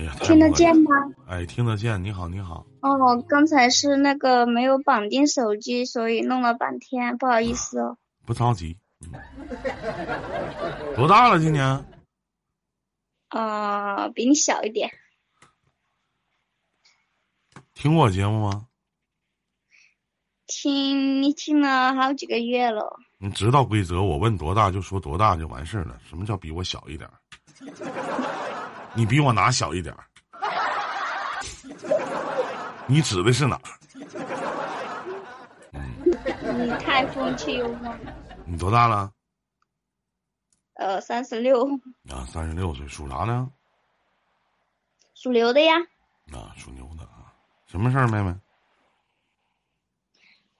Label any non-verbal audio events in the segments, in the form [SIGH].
哎呀，听得见吗？哎，听得见。你好，你好。哦，刚才是那个没有绑定手机，所以弄了半天，不好意思哦。[LAUGHS] 不着急。多大了？今年？啊，比你小一点。听过我节目吗？听你听了好几个月了。你知道规则，我问多大就说多大就完事儿了。什么叫比我小一点？你比我哪小一点儿？你指的是哪？你太风趣幽默了。你多大了？呃，三十六。啊，三十六岁，属啥呢？属牛的呀。啊，属牛的啊。什么事儿，妹妹？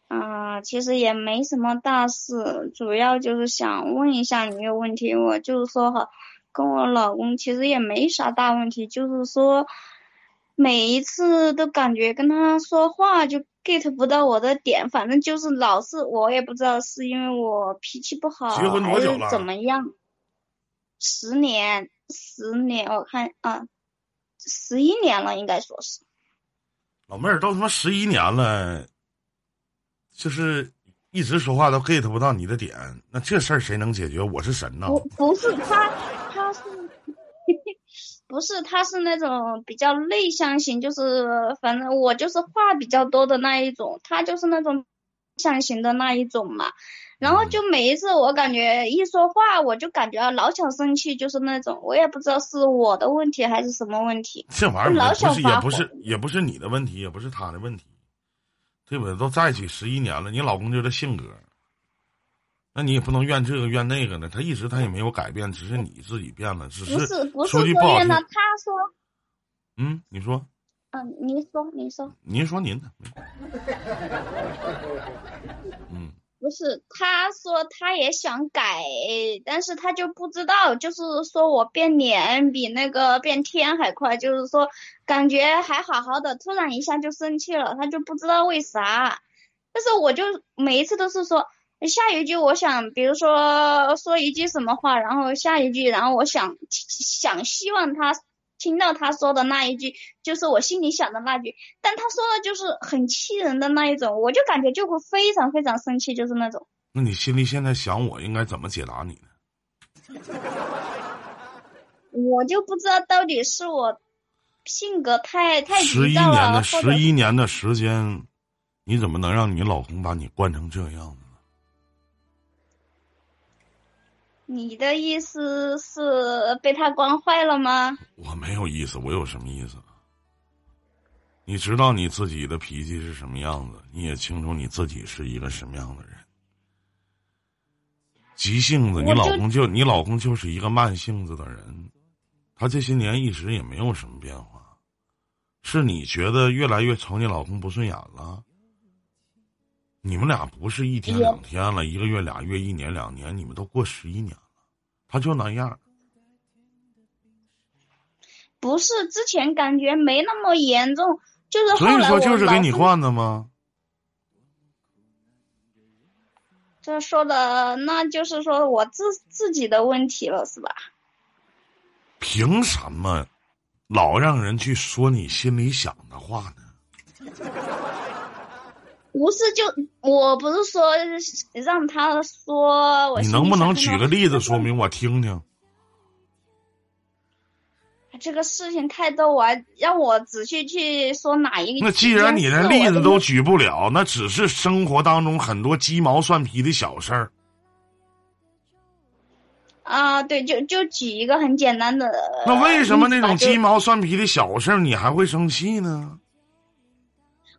啊，其实也没什么大事，主要就是想问一下你一个问题。我就是说哈。跟我老公其实也没啥大问题，就是说每一次都感觉跟他说话就 get 不到我的点，反正就是老是我也不知道是因为我脾气不好还是怎么样。十年，十年，我看啊，十一年了，应该说是。老妹儿都他妈十一年了，就是一直说话都 get 不到你的点，那这事儿谁能解决？我是神呐！不，不是他。他是不是他是那种比较内向型，就是反正我就是话比较多的那一种，他就是那种向型的那一种嘛。然后就每一次我感觉一说话，我就感觉老想生气，就是那种我也不知道是我的问题还是什么问题。这玩意儿不是也不是也不是你的问题，也不是他的问题，对不对？都在一起十一年了，你老公就这性格。那你也不能怨这个怨那个呢，他一直他也没有改变，只是你自己变了，只是不是说句不好听，他说，嗯，你说，嗯，您说，您说，您说您的，[LAUGHS] 嗯，不是，他说他也想改，但是他就不知道，就是说我变脸比那个变天还快，就是说感觉还好好的，突然一下就生气了，他就不知道为啥，但是我就每一次都是说。下一句我想，比如说说一句什么话，然后下一句，然后我想想希望他听到他说的那一句，就是我心里想的那句，但他说的就是很气人的那一种，我就感觉就会非常非常生气，就是那种。那你心里现在想我应该怎么解答你呢？我就不知道到底是我性格太太十一年的十一年的时间，你怎么能让你老公把你惯成这样？你的意思是被他惯坏了吗？我没有意思，我有什么意思？你知道你自己的脾气是什么样子，你也清楚你自己是一个什么样的人。急性子，你老公就你老公就是一个慢性子的人，他这些年一直也没有什么变化，是你觉得越来越瞅你老公不顺眼了？你们俩不是一天两天了，一个月俩月，一年两年，你们都过十一年了，他就那样。不是之前感觉没那么严重，就是所以说就是给你换的吗？这说的那就是说我自自己的问题了，是吧？凭什么老让人去说你心里想的话呢？不是，就我不是说让他说，你能不能举个例子说明我听听？这个事情太逗，我让我仔细去说哪一个？那既然你连例子都举不了，那只是生活当中很多鸡毛蒜皮的小事儿。啊，对，就就举一个很简单的。那为什么那种鸡毛蒜皮的小事儿你还会生气呢？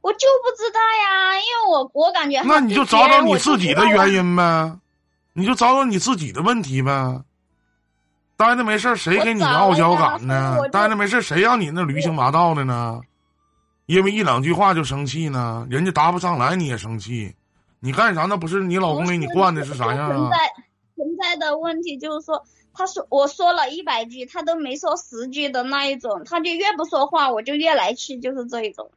我就不知道呀，因为我我感觉那你就找找你自己的原因呗，你就找找你自己的问题呗。待着没事谁给你傲娇感呢？待着没事谁让你那驴行马道的呢？因为一两句话就生气呢？人家答不上来你也生气，你干啥？那不是你老公给你惯的是啥样啊？存在存在的问题就是说，他说我说了一百句，他都没说十句的那一种，他就越不说话，我就越来气，就是这一种。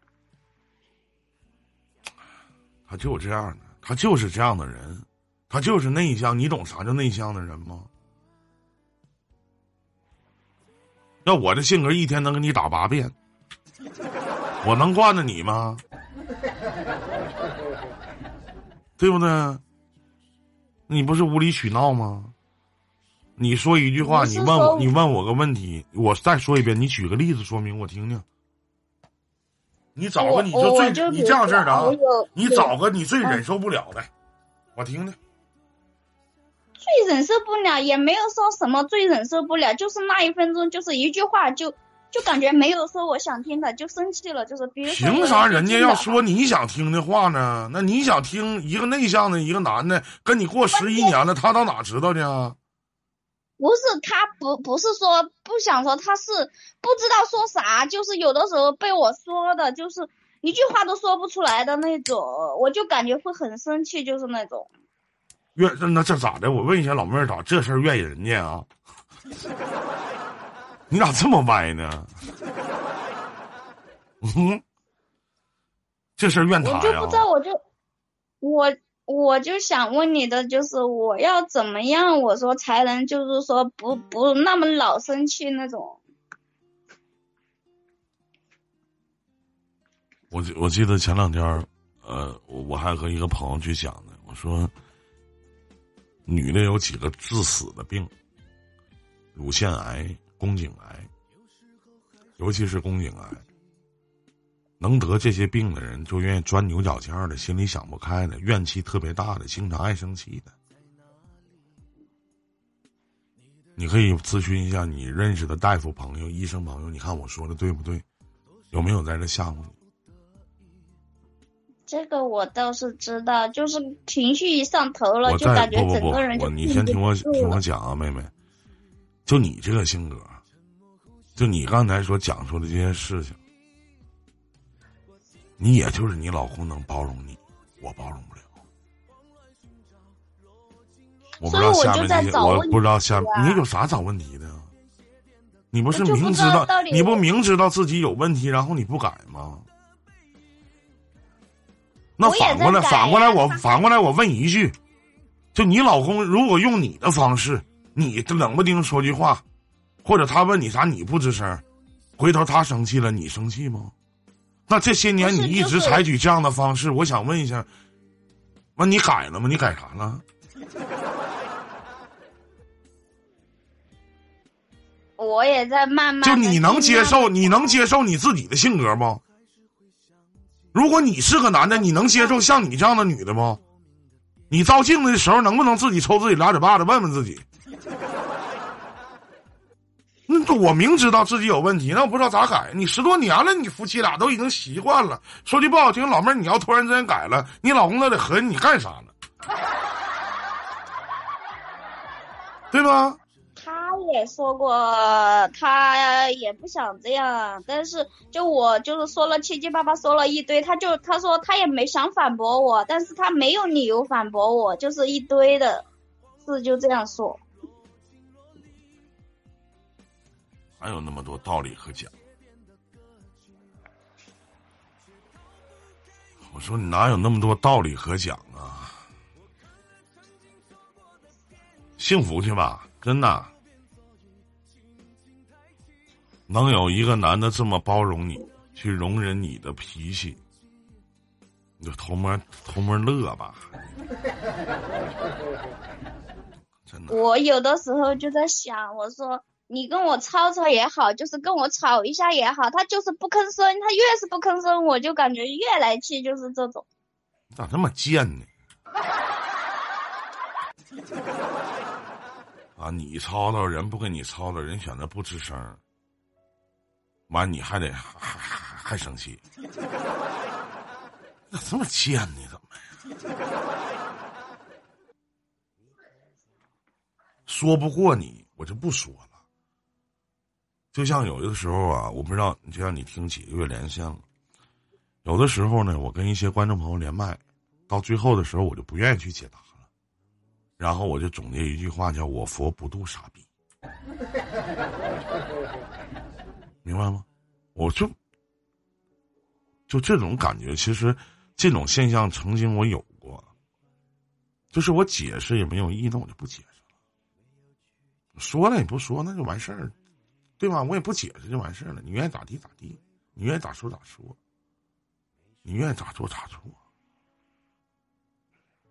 他就这样的，他就是这样的人，他就是内向。你懂啥叫内向的人吗？要我的性格，一天能给你打八遍，我能惯着你吗？对不对？你不是无理取闹吗？你说一句话，你问我，你问我个问题，我再说一遍，你举个例子说明我听听。你找个你就最你这样式的啊，你找个你最忍受不了的，我听听。最忍受不了也没有说什么最忍受不了，就是那一分钟，就是一句话，就就感觉没有说我想听的，就生气了，就是别凭啥人家要说你想听的话呢？那你想听一个内向的一个男的跟你过十一年了，他到哪知道呢？不是他不不是说不想说，他是不知道说啥，就是有的时候被我说的，就是一句话都说不出来的那种，我就感觉会很生气，就是那种。怨那这咋的？我问一下老妹儿，咋这事儿怨人家啊？你咋这么歪呢？嗯，这事儿怨他呀？我就不知道，我就我我就想问你的，就是我要怎么样？我说才能就是说不不那么老生气那种。我我记得前两天，呃，我还和一个朋友去讲呢，我说。女的有几个致死的病，乳腺癌、宫颈癌，尤其是宫颈癌。能得这些病的人，就愿意钻牛角尖的，心里想不开的，怨气特别大的，经常爱生气的。你可以咨询一下你认识的大夫朋友、医生朋友，你看我说的对不对？有没有在这吓唬你？这个我倒是知道，就是情绪一上头了，就感觉整个人就你先听我听我讲啊，妹妹，就你这个性格，就你刚才所讲述的这些事情，你也就是你老公能包容你，我包容不了。我不知道下面这些，我不知道下面你有啥找问题的？你不是明知道，你不明知道自己有问题，然后你不改吗？那反过来，反过来，我反过来，我问一句：就你老公如果用你的方式，你冷不丁说句话，或者他问你啥你不吱声，回头他生气了，你生气吗？那这些年你一直采取这样的方式，我想问一下，那你改了吗？你改啥了？[LAUGHS] 我也在慢慢。就你能接受？你能接受你自己的性格不？如果你是个男的，你能接受像你这样的女的吗？你照镜子的时候能不能自己抽自己俩嘴巴子，问问自己？那我明知道自己有问题，那我不知道咋改。你十多年了，你夫妻俩都已经习惯了。说句不好听，老妹儿，你要突然之间改了，你老公那得合计你干啥呢？[LAUGHS] 对吧？他也说过，他也不想这样，但是就我就是说了七七八八说了一堆，他就他说他也没想反驳我，但是他没有理由反驳我，就是一堆的事就这样说。还有那么多道理可讲？我说你哪有那么多道理可讲啊？幸福去吧，真的。能有一个男的这么包容你，去容忍你的脾气，你就偷摸偷摸乐吧。[LAUGHS] 真的。我有的时候就在想，我说你跟我吵吵也好，就是跟我吵一下也好，他就是不吭声，他越是不吭声，我就感觉越来气，就是这种。咋这么贱呢？[LAUGHS] 啊，你吵吵人不跟你吵吵，人选择不吱声。完，你还得还 [LAUGHS] 还还生气？咋这么贱呢？怎么呀？说不过你，我就不说了。就像有的时候啊，我不知道，就像你听几个月连线了，有的时候呢，我跟一些观众朋友连麦，到最后的时候，我就不愿意去解答了，然后我就总结一句话，叫我佛不渡傻逼。明白吗？我就就这种感觉，其实这种现象曾经我有过，就是我解释也没有意义，那我就不解释了。说了也不说，那就完事儿了。对吧？我也不解释就完事儿了。你愿意咋地咋地，你愿意咋说咋说，你愿意咋做咋做，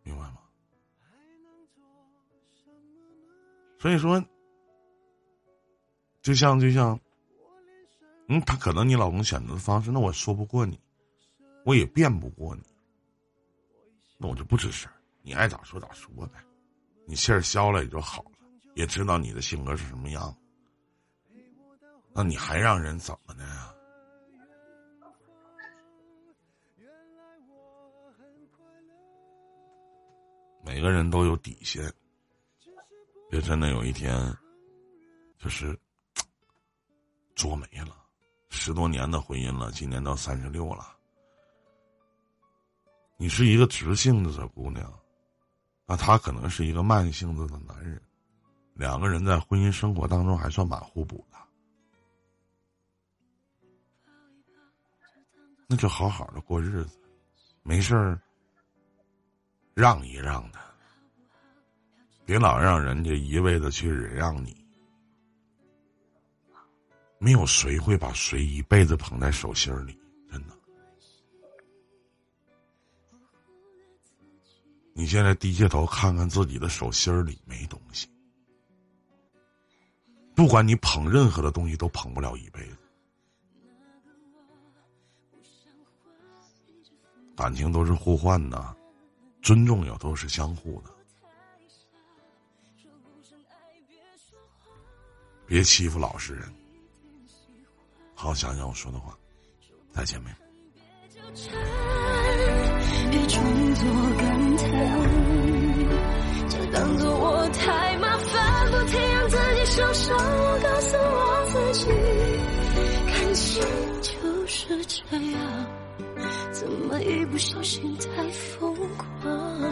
明白吗？所以说，就像就像，嗯，他可能你老公选择的方式，那我说不过你，我也辩不过你，那我就不吱声，你爱咋说咋说呗，你气儿消了也就好了，也知道你的性格是什么样，那你还让人怎么的呀？每个人都有底线。别真的有一天，就是 [TSK] 作没了。十多年的婚姻了，今年到三十六了。你是一个直性子的姑娘，那他可能是一个慢性子的男人。两个人在婚姻生活当中还算蛮互补的，那就好好的过日子，没事儿让一让的。别老让人家一味的去忍让你，没有谁会把谁一辈子捧在手心里，真的。你现在低下头看看自己的手心里没东西，不管你捧任何的东西，都捧不了一辈子。感情都是互换的，尊重也都是相互的。别欺负老实人，好想想我说的话，再见没？别装作感叹，就当做我太麻烦，不停让自己受伤。我告诉我自己，感情就是这样，怎么一不小心太疯狂？